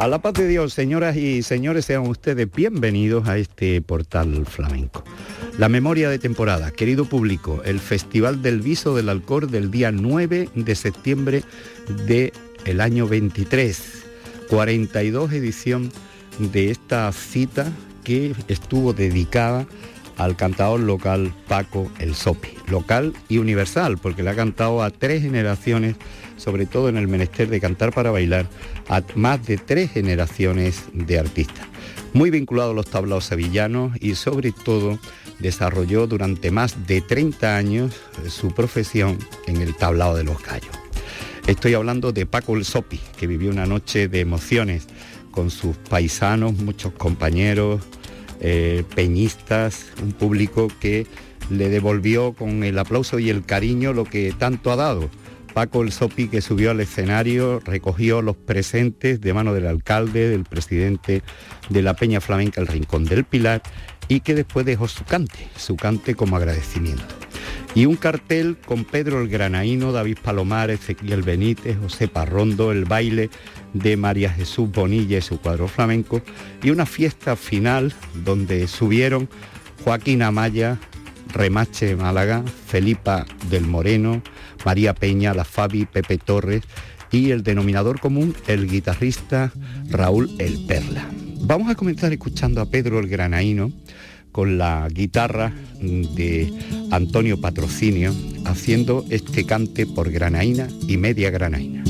A la paz de Dios, señoras y señores, sean ustedes bienvenidos a este portal flamenco. La memoria de temporada, querido público, el Festival del Viso del Alcor del día 9 de septiembre del año 23, 42 edición de esta cita que estuvo dedicada al cantador local Paco El Sopi, local y universal, porque le ha cantado a tres generaciones sobre todo en el menester de cantar para bailar, a más de tres generaciones de artistas. Muy vinculado a los tablaos sevillanos y sobre todo desarrolló durante más de 30 años eh, su profesión en el tablao de los gallos. Estoy hablando de Paco el Sopi, que vivió una noche de emociones con sus paisanos, muchos compañeros, eh, peñistas, un público que le devolvió con el aplauso y el cariño lo que tanto ha dado, Paco el Sopi que subió al escenario, recogió los presentes de mano del alcalde, del presidente de la Peña Flamenca El Rincón del Pilar y que después dejó su cante, su cante como agradecimiento. Y un cartel con Pedro el Granaíno, David Palomar, Ezequiel Benítez, José Parrondo, el baile de María Jesús Bonilla y su cuadro flamenco y una fiesta final donde subieron Joaquín Amaya, Remache Málaga, Felipa del Moreno, María Peña, La Fabi, Pepe Torres y el denominador común, el guitarrista Raúl El Perla. Vamos a comenzar escuchando a Pedro el Granaíno con la guitarra de Antonio Patrocinio haciendo este cante por granaína y media granaína.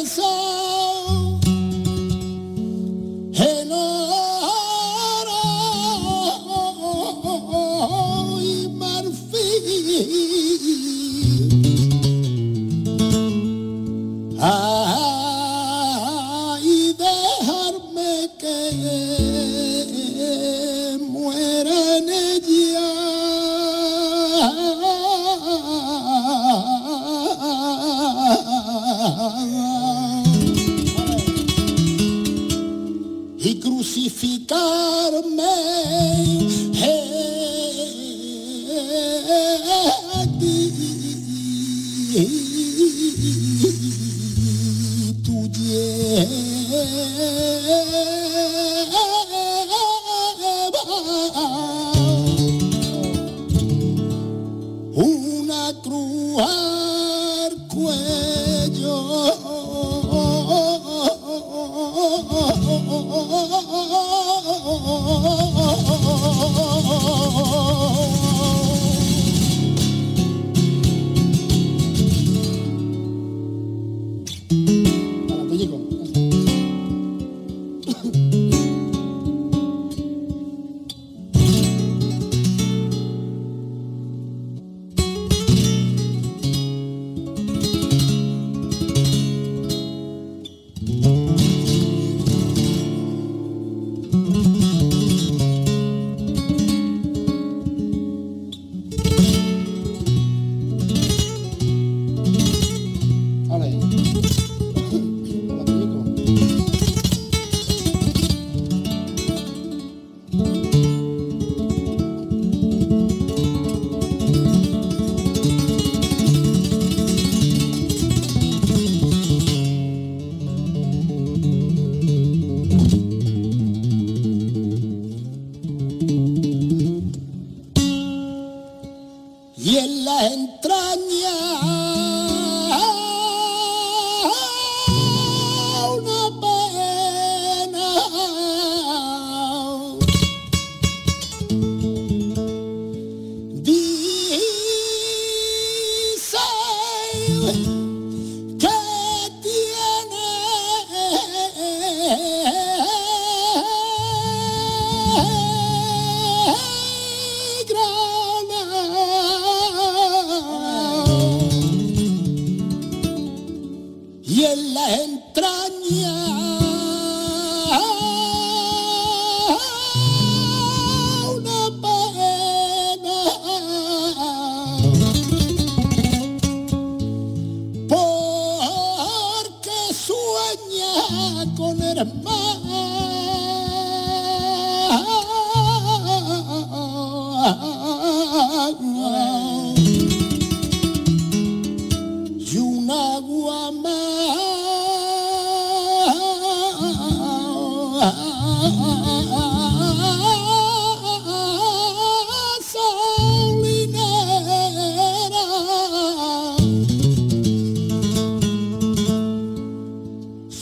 En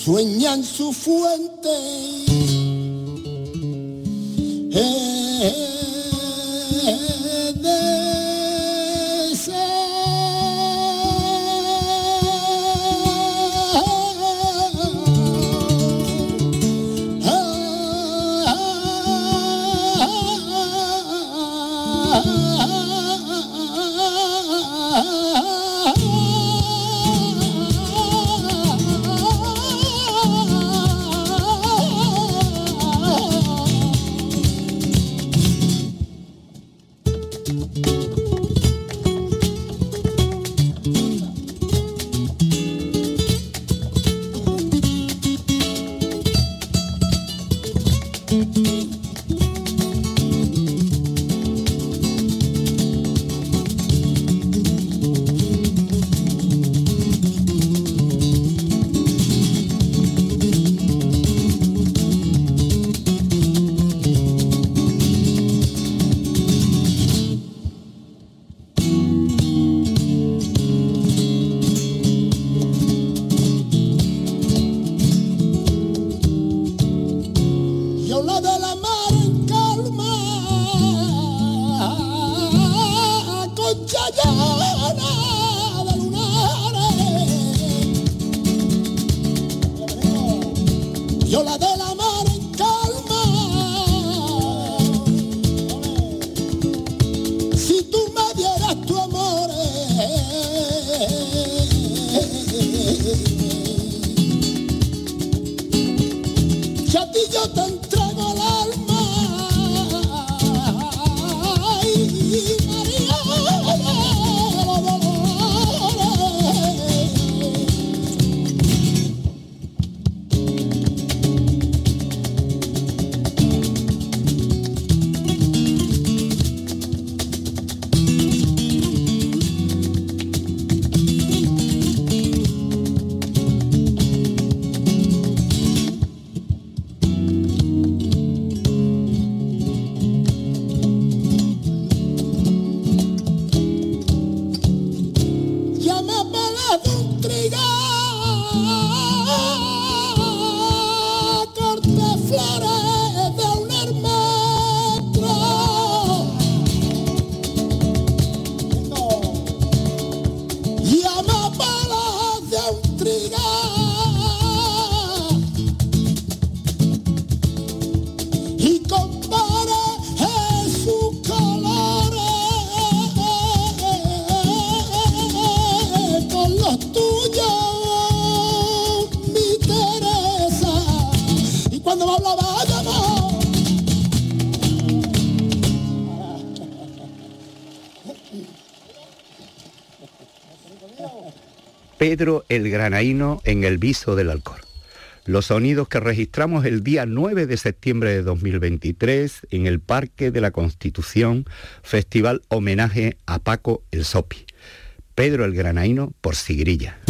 sueñan su fuente. Eh, Pedro el Granaíno en el viso del Alcor. Los sonidos que registramos el día 9 de septiembre de 2023 en el Parque de la Constitución, festival homenaje a Paco el Sopi. Pedro el Granaíno por Sigrilla.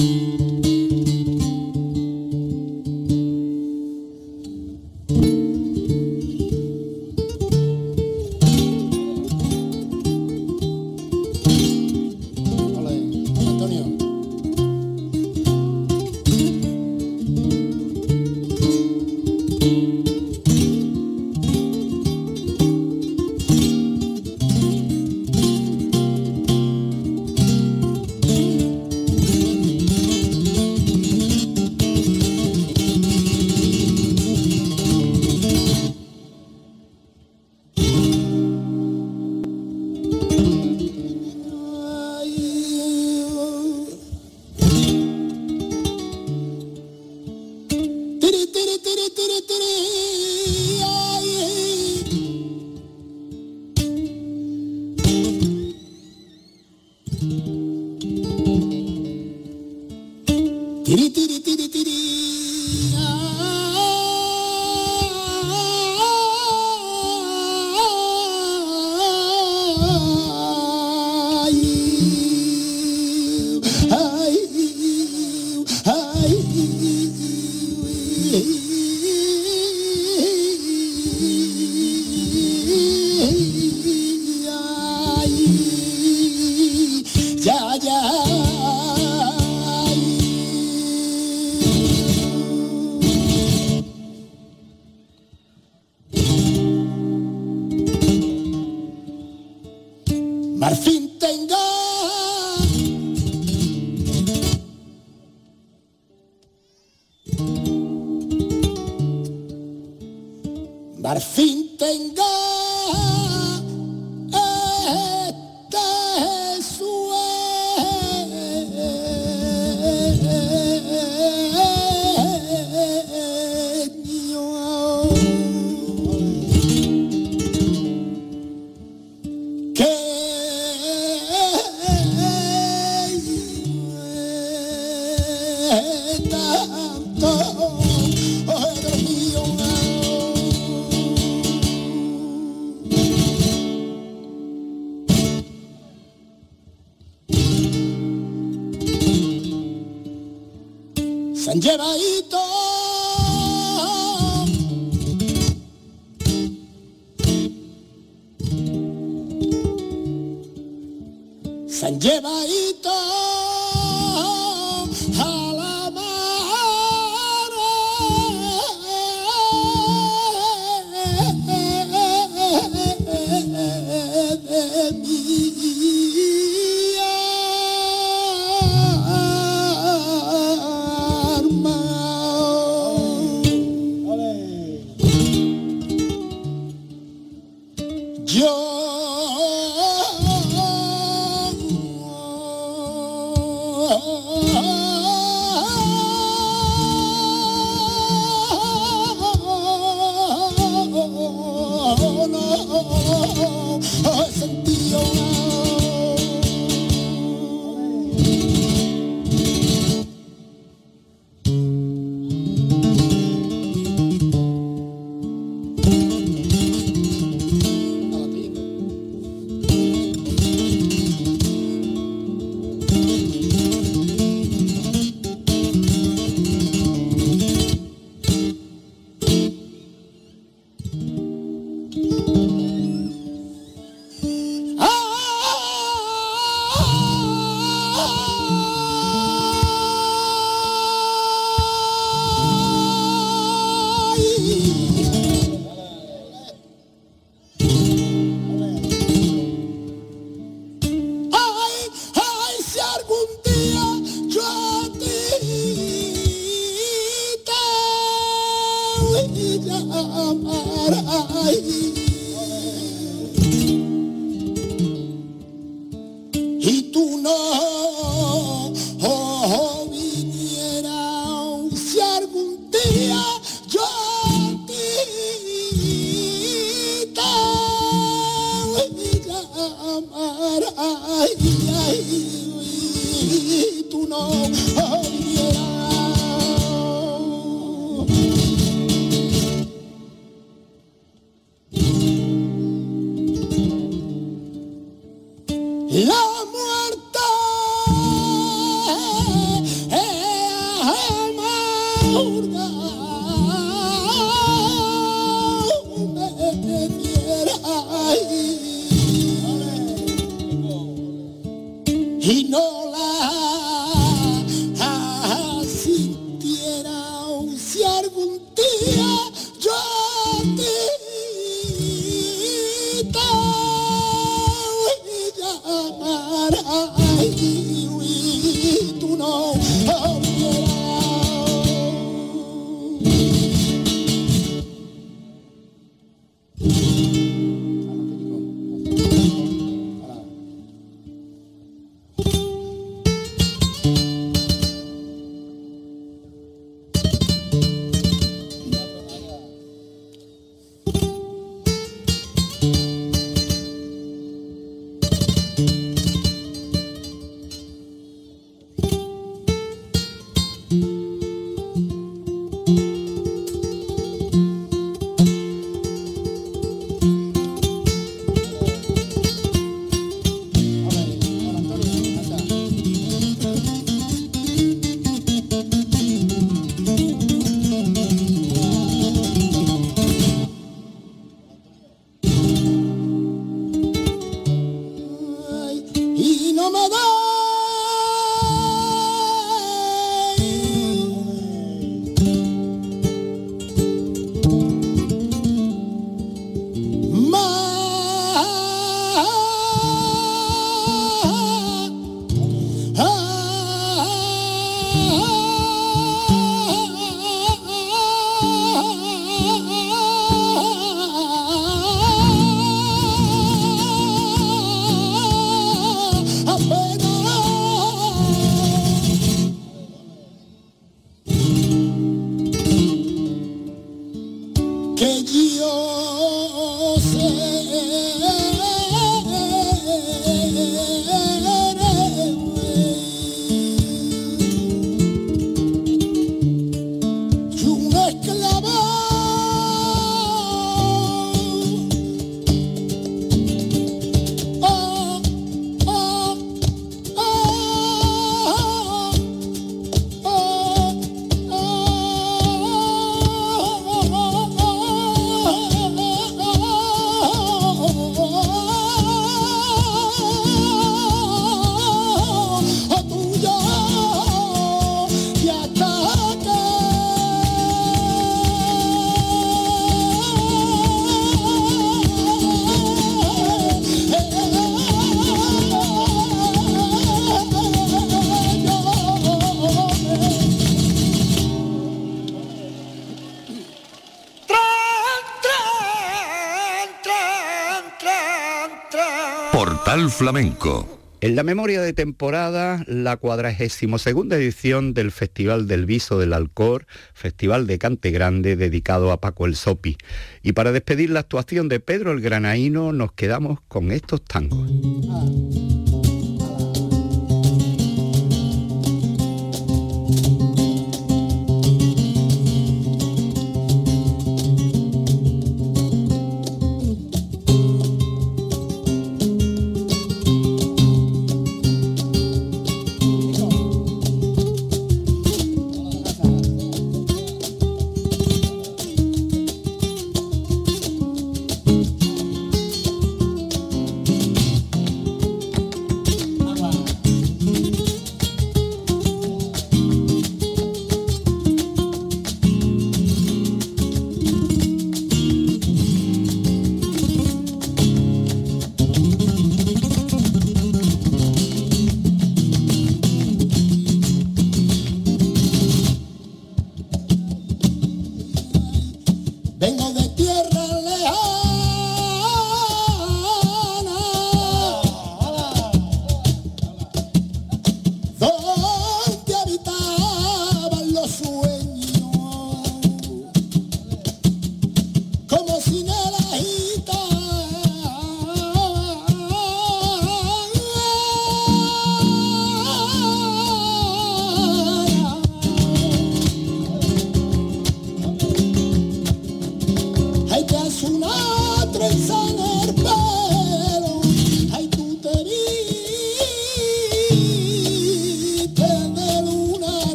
al fin tenga. Eh, sintiera si algún día que En la memoria de temporada, la cuadragésimo segunda edición del Festival del Viso del Alcor, Festival de Cante Grande dedicado a Paco el Sopi. Y para despedir la actuación de Pedro el Granaíno, nos quedamos con estos tangos.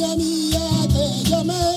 Mía te llamé,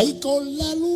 Ahí con la luz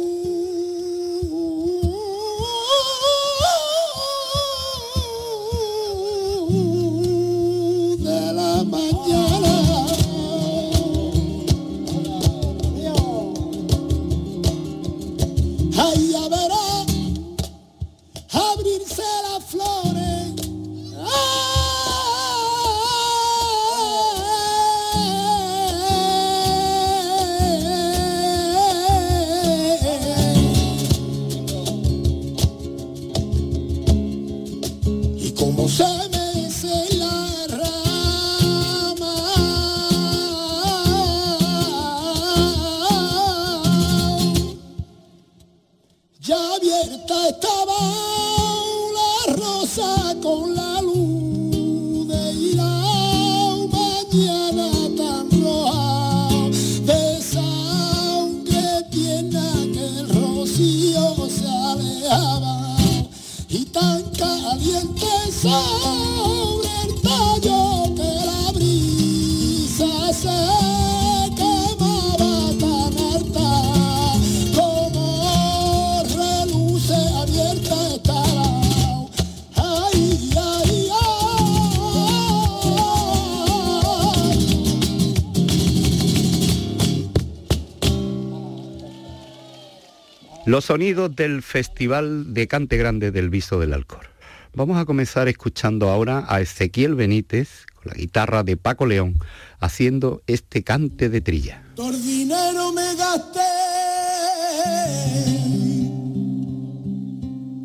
Los sonidos del Festival de Cante Grande del Viso del Alcor. Vamos a comenzar escuchando ahora a Ezequiel Benítez con la guitarra de Paco León haciendo este cante de trilla. El dinero me gasté.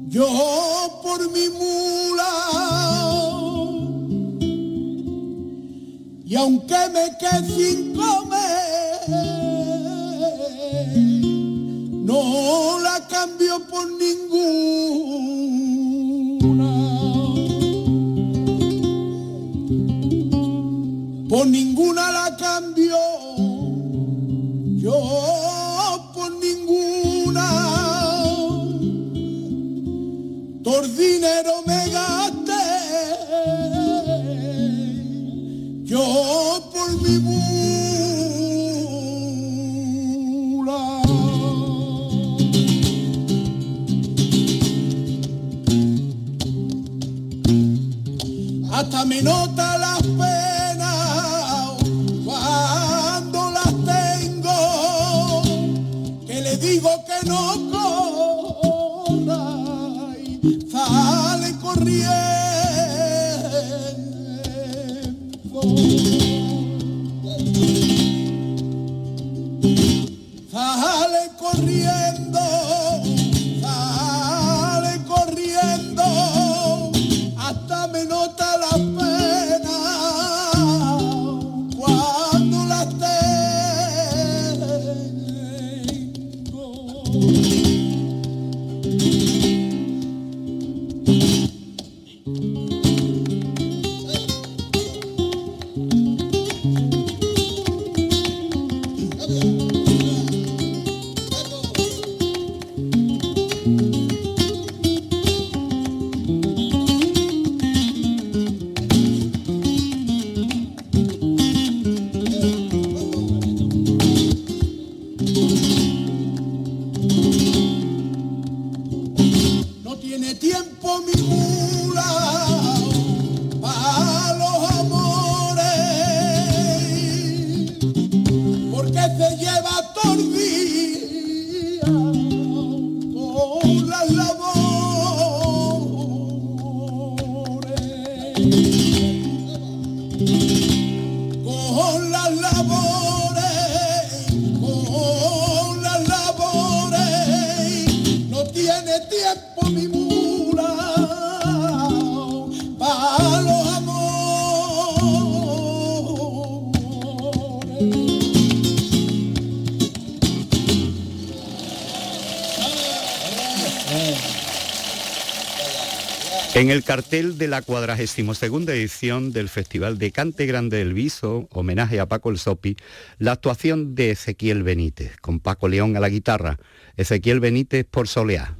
Yo por mi mula. Y aunque me quede sin comer, no la cambio por ninguna. Por ninguna la cambio. Yo por ninguna. Por dinero me gasté. Yo por mi mula. Hasta me nota las el cartel de la 42 edición del Festival de Cante Grande del Viso, homenaje a Paco el Sopi, la actuación de Ezequiel Benítez, con Paco León a la guitarra, Ezequiel Benítez por Soleá.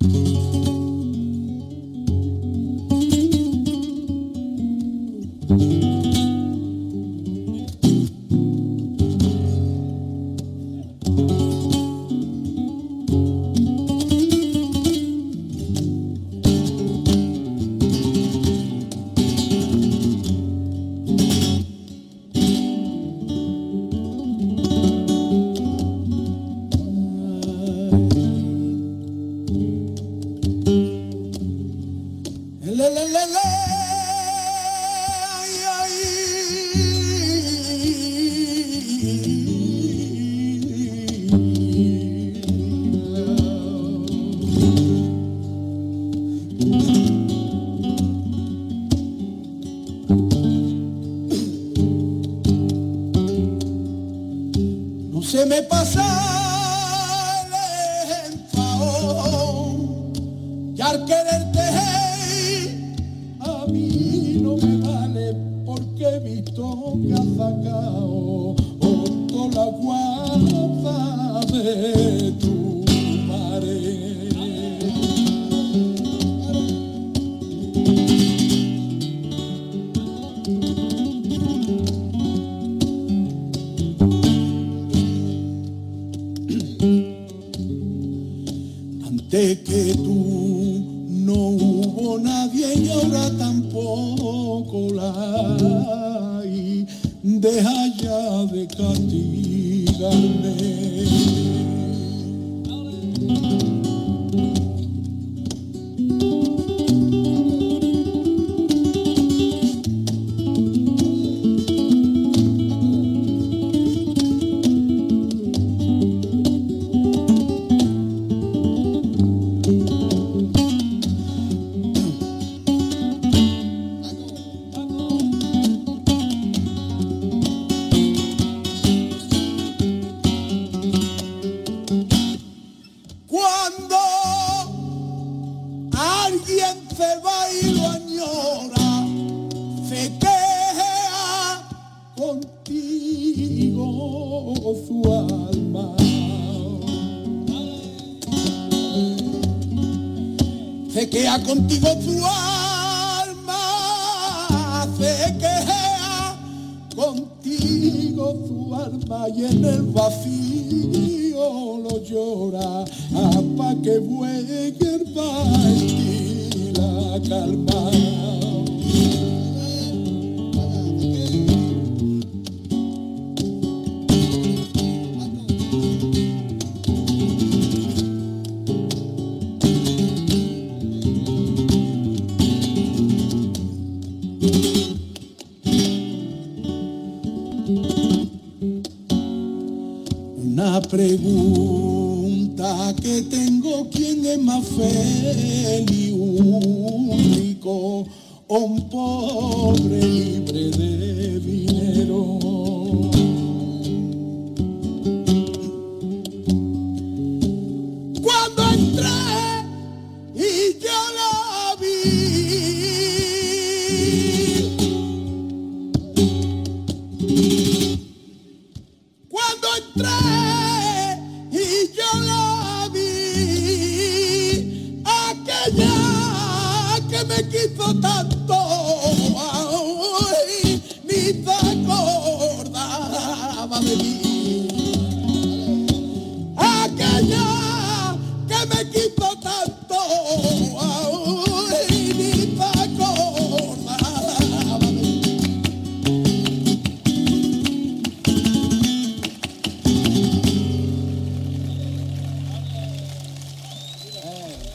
Que me quitó tanto,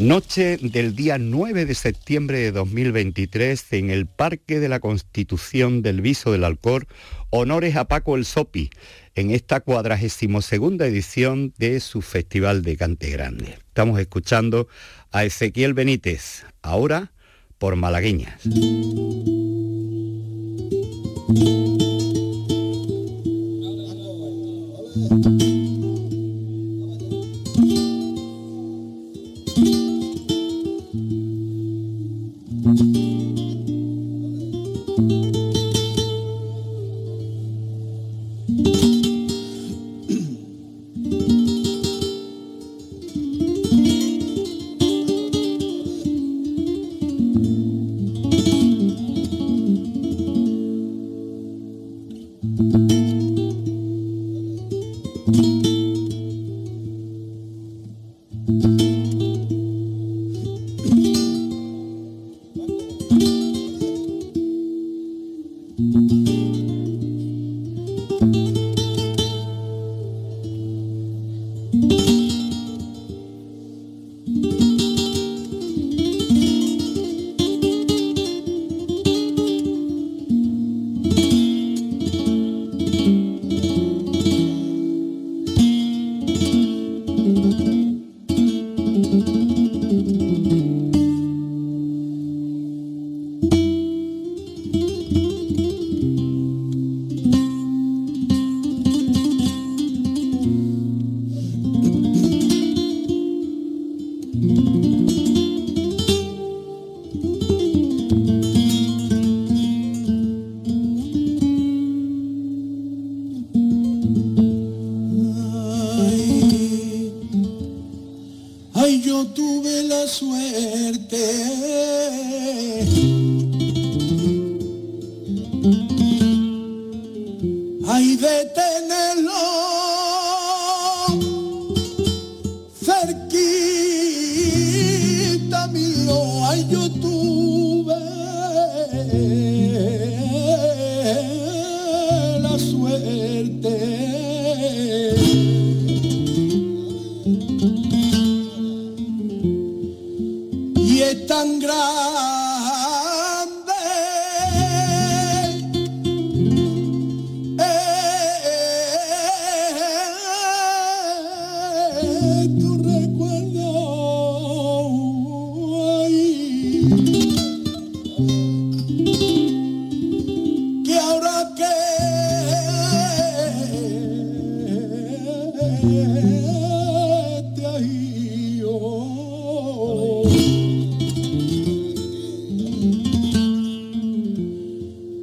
Noche del día 9 de septiembre de 2023, en el Parque de la Constitución del Viso del Alcor, honores a Paco el Sopi, en esta 42 edición de su Festival de Cante Grande. Estamos escuchando a Ezequiel Benítez, ahora por Malagueñas.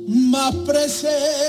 Más presente.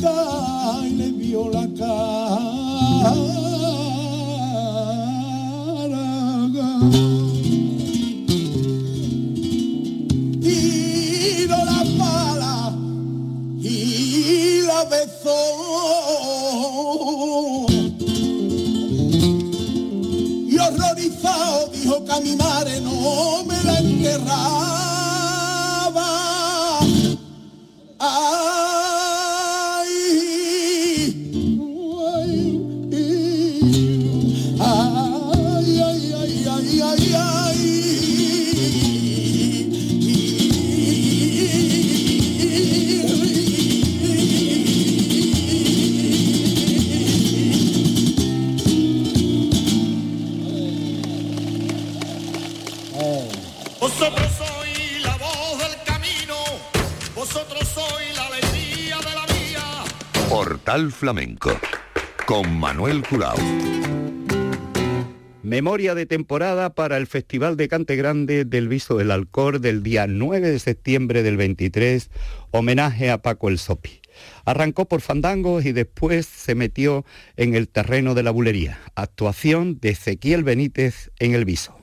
Y le vio la cara. Flamenco con Manuel Curao. Memoria de temporada para el Festival de Cante Grande del Viso del Alcor del día 9 de septiembre del 23, homenaje a Paco el Sopi. Arrancó por fandangos y después se metió en el terreno de la bulería. Actuación de Ezequiel Benítez en el Viso.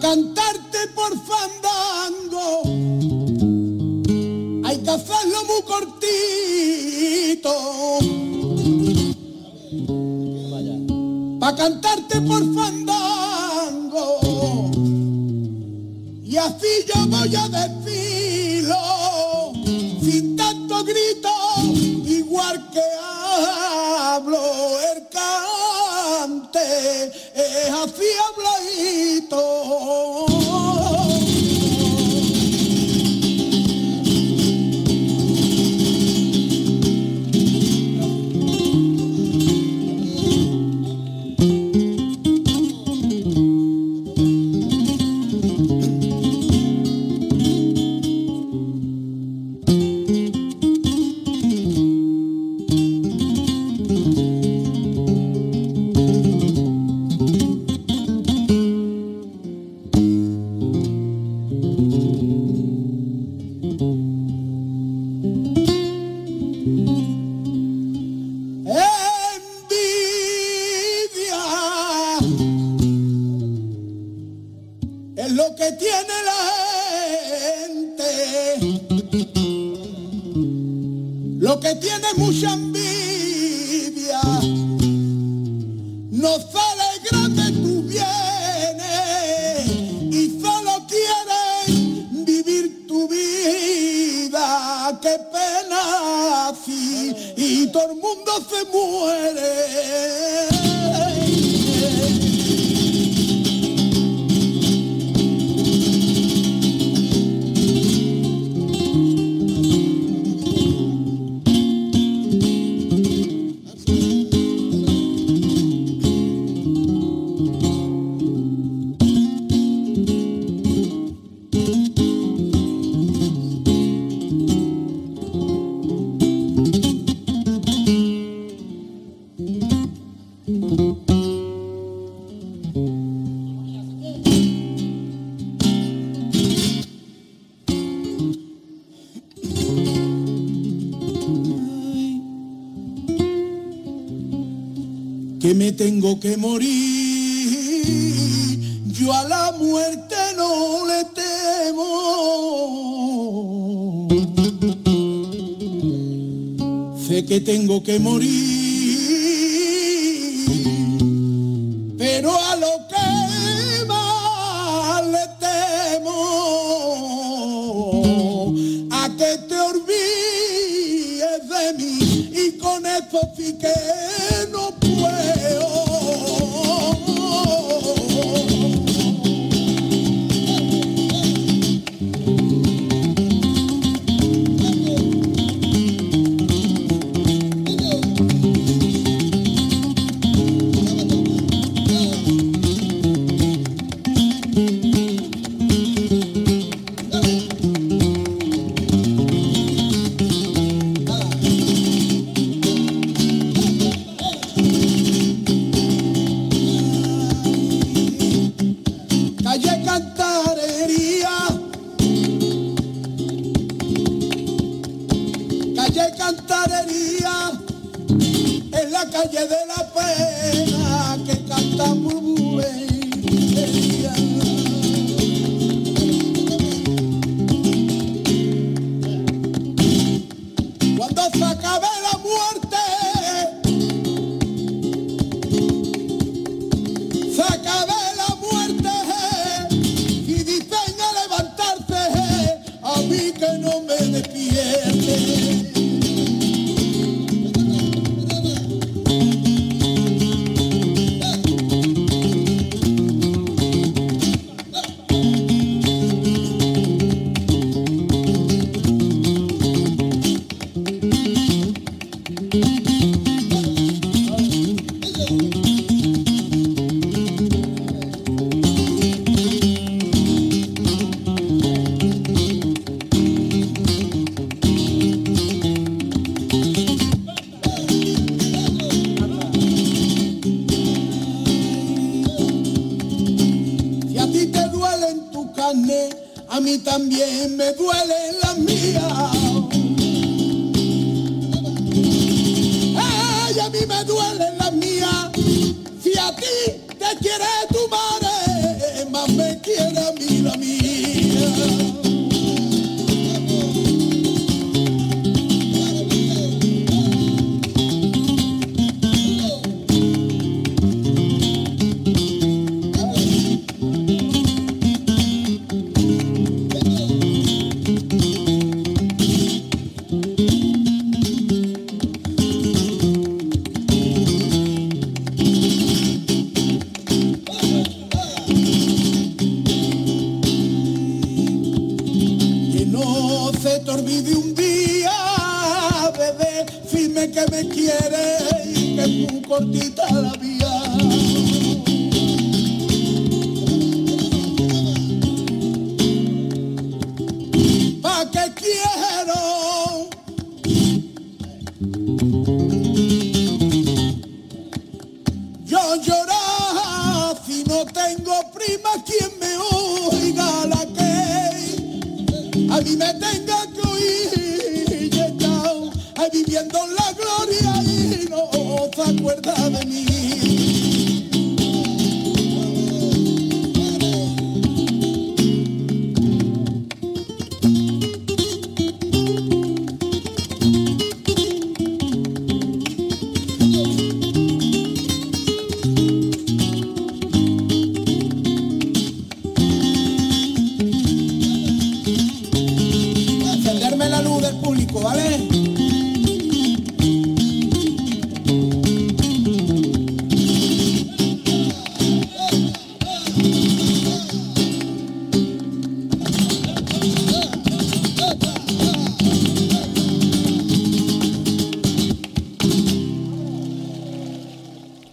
Cantarte por fandango hay que hacerlo muy cortito. Pa' cantarte por fandango y así yo voy a decirlo todo el mundo se muere. tengo que morir, yo a la muerte no le temo. Sé que tengo que morir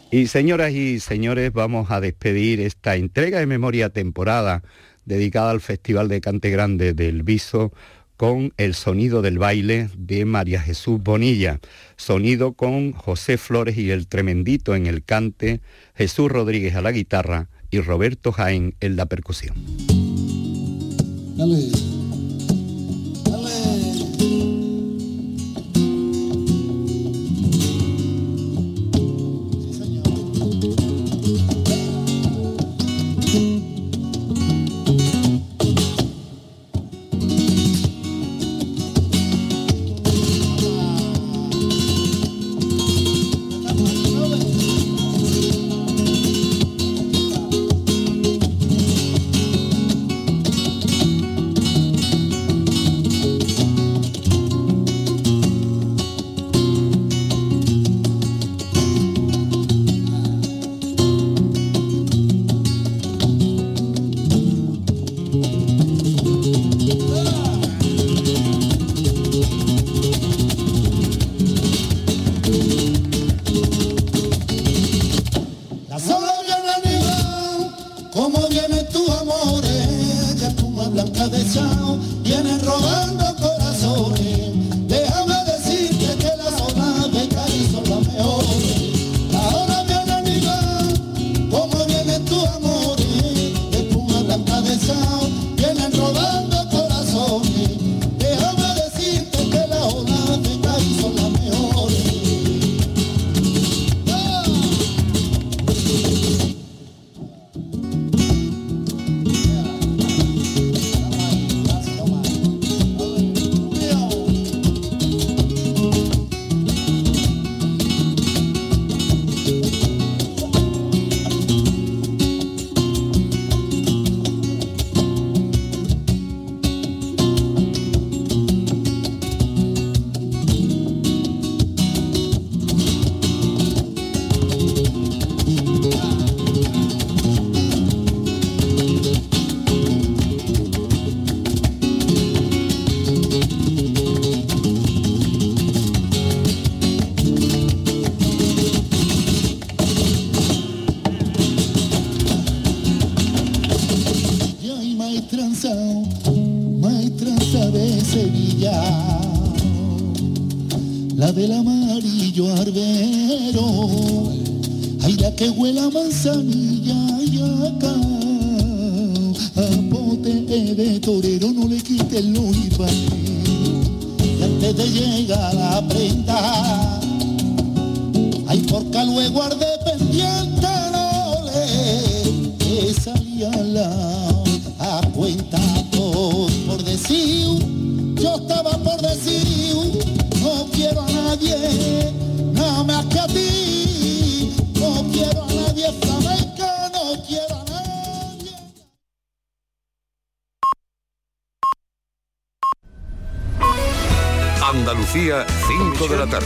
Y señoras y señores, vamos a despedir esta entrega de memoria temporada dedicada al Festival de Cante Grande del Viso con el sonido del baile de María Jesús Bonilla, sonido con José Flores y el Tremendito en el cante, Jesús Rodríguez a la guitarra y Roberto Jaén en la percusión. 梦想你。